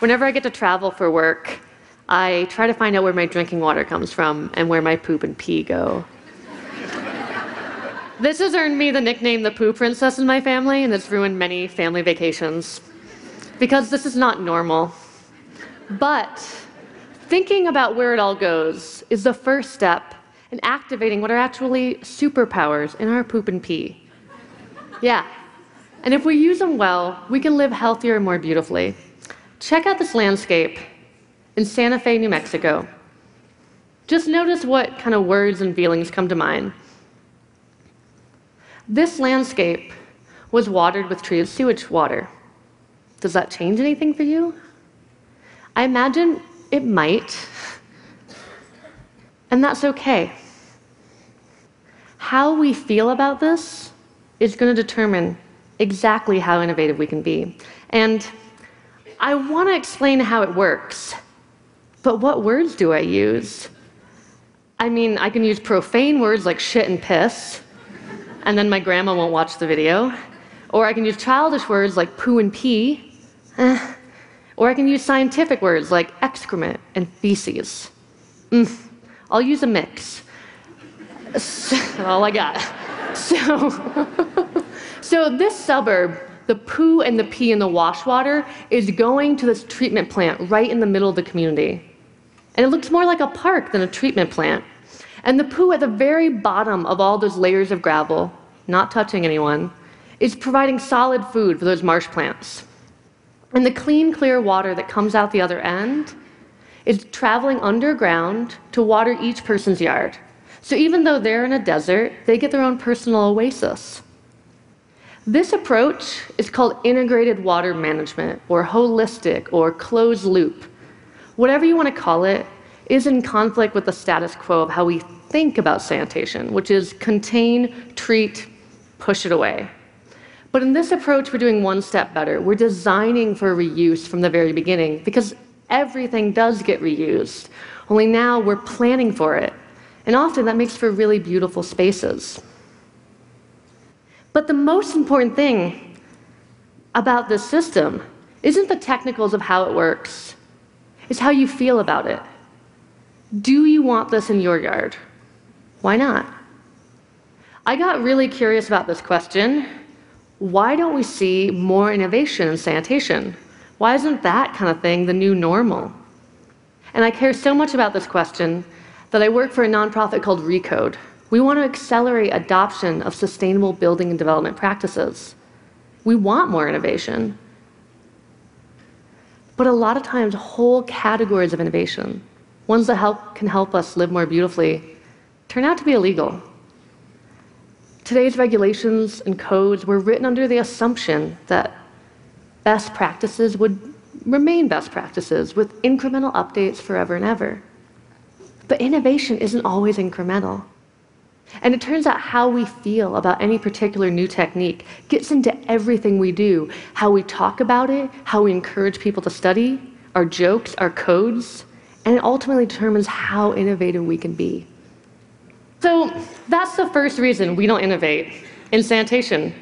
Whenever I get to travel for work, I try to find out where my drinking water comes from and where my poop and pee go. this has earned me the nickname the poo princess in my family, and it's ruined many family vacations. Because this is not normal. But thinking about where it all goes is the first step in activating what are actually superpowers in our poop and pee. Yeah. And if we use them well, we can live healthier and more beautifully. Check out this landscape in Santa Fe, New Mexico. Just notice what kind of words and feelings come to mind. This landscape was watered with treated sewage water. Does that change anything for you? I imagine it might. And that's okay. How we feel about this is going to determine exactly how innovative we can be. And I want to explain how it works, but what words do I use? I mean, I can use profane words like shit and piss, and then my grandma won't watch the video. Or I can use childish words like poo and pee. Eh. Or I can use scientific words like excrement and feces. Mm. I'll use a mix. all I got. So, so this suburb the poo and the pee in the wash water is going to this treatment plant right in the middle of the community. And it looks more like a park than a treatment plant. And the poo at the very bottom of all those layers of gravel, not touching anyone, is providing solid food for those marsh plants. And the clean, clear water that comes out the other end is traveling underground to water each person's yard. So even though they're in a desert, they get their own personal oasis. This approach is called integrated water management, or holistic, or closed loop. Whatever you want to call it, is in conflict with the status quo of how we think about sanitation, which is contain, treat, push it away. But in this approach, we're doing one step better. We're designing for reuse from the very beginning because everything does get reused. Only now we're planning for it. And often that makes for really beautiful spaces. But the most important thing about this system isn't the technicals of how it works, it's how you feel about it. Do you want this in your yard? Why not? I got really curious about this question. Why don't we see more innovation in sanitation? Why isn't that kind of thing the new normal? And I care so much about this question that I work for a nonprofit called Recode. We want to accelerate adoption of sustainable building and development practices. We want more innovation. But a lot of times, whole categories of innovation, ones that help, can help us live more beautifully, turn out to be illegal. Today's regulations and codes were written under the assumption that best practices would remain best practices with incremental updates forever and ever. But innovation isn't always incremental. And it turns out how we feel about any particular new technique gets into everything we do how we talk about it, how we encourage people to study, our jokes, our codes, and it ultimately determines how innovative we can be. So that's the first reason we don't innovate in sanitation.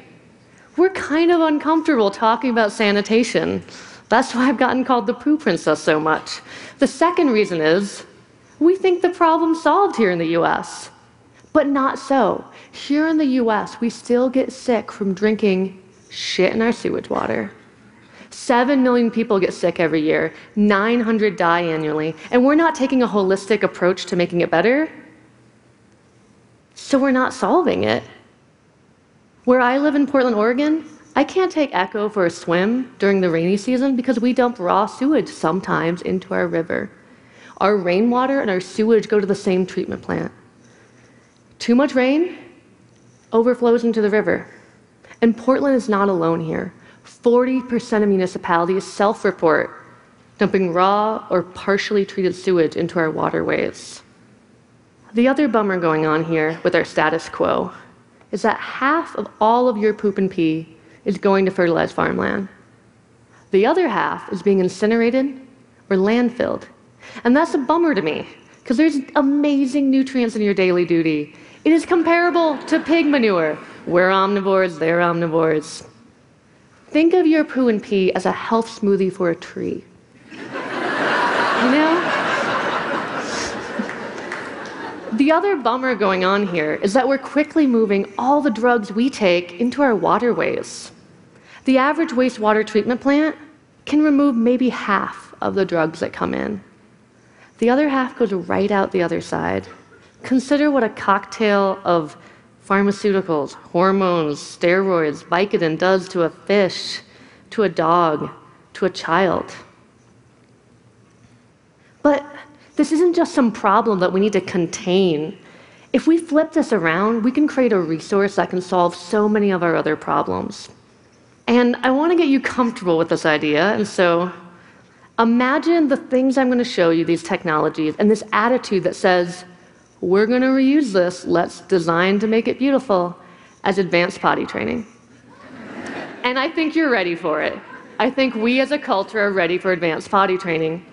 We're kind of uncomfortable talking about sanitation. That's why I've gotten called the poo princess so much. The second reason is we think the problem's solved here in the US. But not so. Here in the US, we still get sick from drinking shit in our sewage water. Seven million people get sick every year, 900 die annually, and we're not taking a holistic approach to making it better. So we're not solving it. Where I live in Portland, Oregon, I can't take Echo for a swim during the rainy season because we dump raw sewage sometimes into our river. Our rainwater and our sewage go to the same treatment plant. Too much rain overflows into the river. And Portland is not alone here. 40% of municipalities self report dumping raw or partially treated sewage into our waterways. The other bummer going on here with our status quo is that half of all of your poop and pee is going to fertilized farmland. The other half is being incinerated or landfilled. And that's a bummer to me because there's amazing nutrients in your daily duty it is comparable to pig manure. We're omnivores, they're omnivores. Think of your poo and pee as a health smoothie for a tree. You know? The other bummer going on here is that we're quickly moving all the drugs we take into our waterways. The average wastewater treatment plant can remove maybe half of the drugs that come in. The other half goes right out the other side. Consider what a cocktail of pharmaceuticals, hormones, steroids, Vicodin does to a fish, to a dog, to a child. But this isn't just some problem that we need to contain. If we flip this around, we can create a resource that can solve so many of our other problems. And I want to get you comfortable with this idea, and so imagine the things I'm going to show you, these technologies, and this attitude that says, we're going to reuse this, let's design to make it beautiful, as advanced potty training. and I think you're ready for it. I think we as a culture are ready for advanced potty training.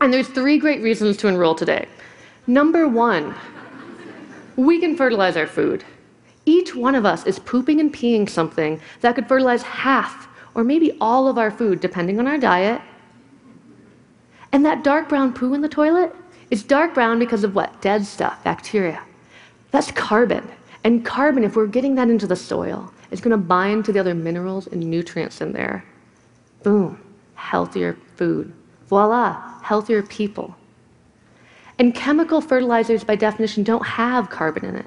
And there's three great reasons to enroll today. Number one, we can fertilize our food. Each one of us is pooping and peeing something that could fertilize half or maybe all of our food, depending on our diet. And that dark brown poo in the toilet is dark brown because of what? Dead stuff, bacteria. That's carbon. And carbon, if we're getting that into the soil, is going to bind to the other minerals and nutrients in there. Boom, healthier food. Voila, healthier people. And chemical fertilizers, by definition, don't have carbon in it.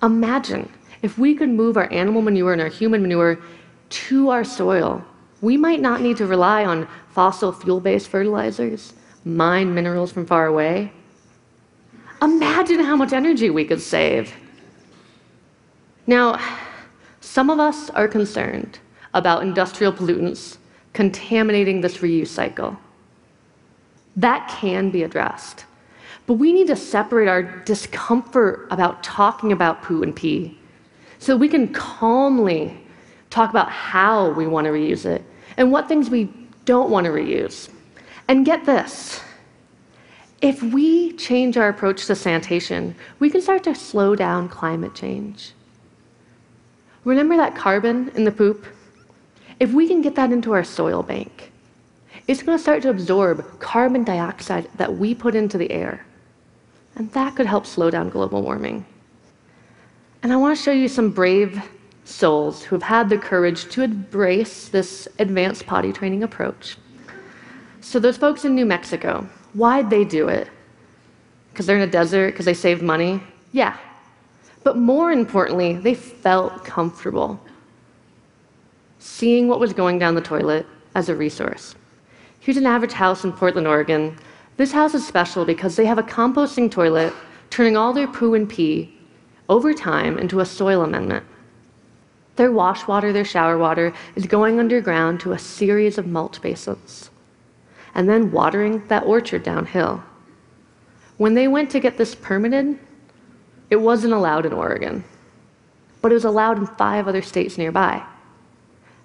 Imagine if we could move our animal manure and our human manure to our soil. We might not need to rely on fossil fuel based fertilizers, mine minerals from far away. Imagine how much energy we could save. Now, some of us are concerned about industrial pollutants contaminating this reuse cycle. That can be addressed. But we need to separate our discomfort about talking about poo and pee so we can calmly talk about how we want to reuse it and what things we don't want to reuse. And get this if we change our approach to sanitation, we can start to slow down climate change. Remember that carbon in the poop? If we can get that into our soil bank, it's going to start to absorb carbon dioxide that we put into the air. And that could help slow down global warming. And I want to show you some brave souls who have had the courage to embrace this advanced potty training approach. So, those folks in New Mexico, why'd they do it? Because they're in a desert, because they saved money? Yeah. But more importantly, they felt comfortable seeing what was going down the toilet as a resource. Here's an average house in Portland, Oregon. This house is special because they have a composting toilet, turning all their poo and pee over time into a soil amendment. Their wash water, their shower water, is going underground to a series of mulch basins and then watering that orchard downhill. When they went to get this permitted, it wasn't allowed in Oregon, but it was allowed in five other states nearby.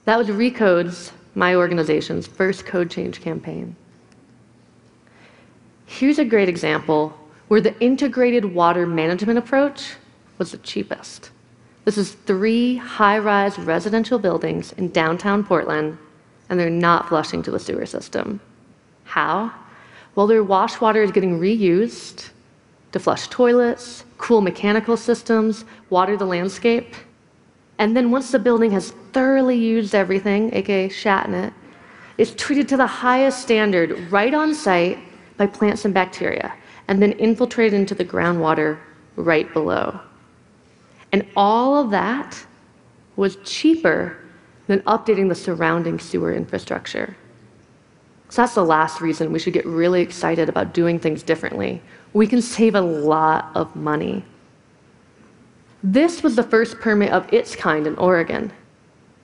That was Recode's my organization's first code change campaign. Here's a great example where the integrated water management approach was the cheapest. This is three high rise residential buildings in downtown Portland, and they're not flushing to the sewer system. How? Well, their wash water is getting reused to flush toilets, cool mechanical systems, water the landscape. And then once the building has thoroughly used everything, aka shat in it, it's treated to the highest standard right on site by plants and bacteria, and then infiltrated into the groundwater right below. And all of that was cheaper than updating the surrounding sewer infrastructure. So that's the last reason we should get really excited about doing things differently. We can save a lot of money. This was the first permit of its kind in Oregon.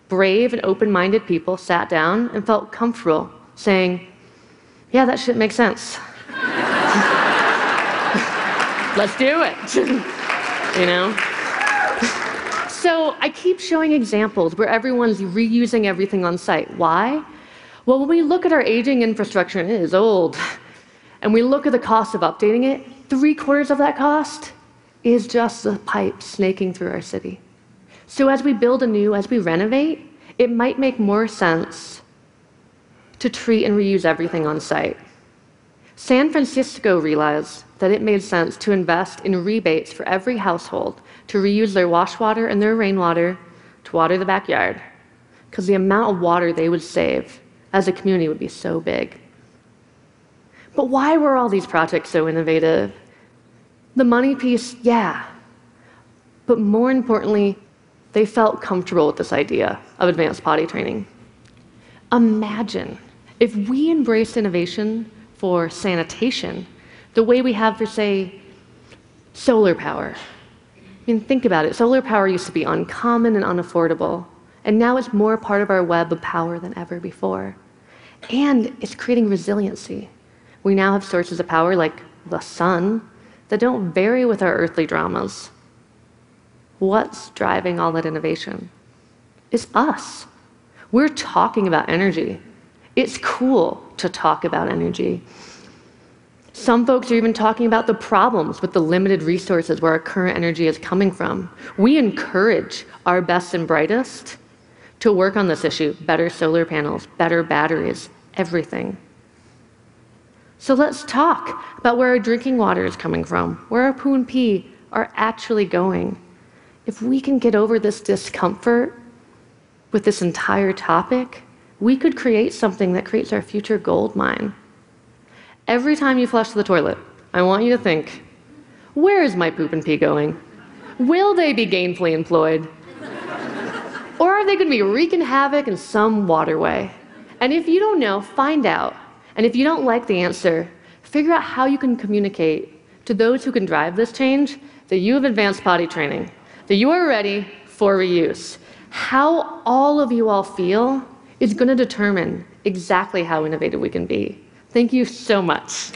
Brave and open minded people sat down and felt comfortable saying, Yeah, that shit makes sense. Let's do it. you know? So I keep showing examples where everyone's reusing everything on site. Why? Well, when we look at our aging infrastructure, and it is old, and we look at the cost of updating it, three quarters of that cost is just the pipe snaking through our city. So as we build anew, as we renovate, it might make more sense to treat and reuse everything on site. San Francisco realized that it made sense to invest in rebates for every household to reuse their wash water and their rainwater to water the backyard, because the amount of water they would save as a community would be so big. But why were all these projects so innovative? The money piece, yeah. But more importantly, they felt comfortable with this idea of advanced potty training. Imagine if we embraced innovation for sanitation the way we have for, say, solar power. I mean, think about it. Solar power used to be uncommon and unaffordable, and now it's more part of our web of power than ever before. And it's creating resiliency. We now have sources of power like the sun that don't vary with our earthly dramas. What's driving all that innovation? It's us. We're talking about energy. It's cool to talk about energy. Some folks are even talking about the problems with the limited resources where our current energy is coming from. We encourage our best and brightest to work on this issue better solar panels, better batteries, everything. So let's talk about where our drinking water is coming from, where our poo and pee are actually going. If we can get over this discomfort with this entire topic, we could create something that creates our future gold mine. Every time you flush the toilet, I want you to think where is my poop and pee going? Will they be gainfully employed? or are they going to be wreaking havoc in some waterway? And if you don't know, find out. And if you don't like the answer, figure out how you can communicate to those who can drive this change that you have advanced potty training, that you are ready for reuse. How all of you all feel is going to determine exactly how innovative we can be. Thank you so much.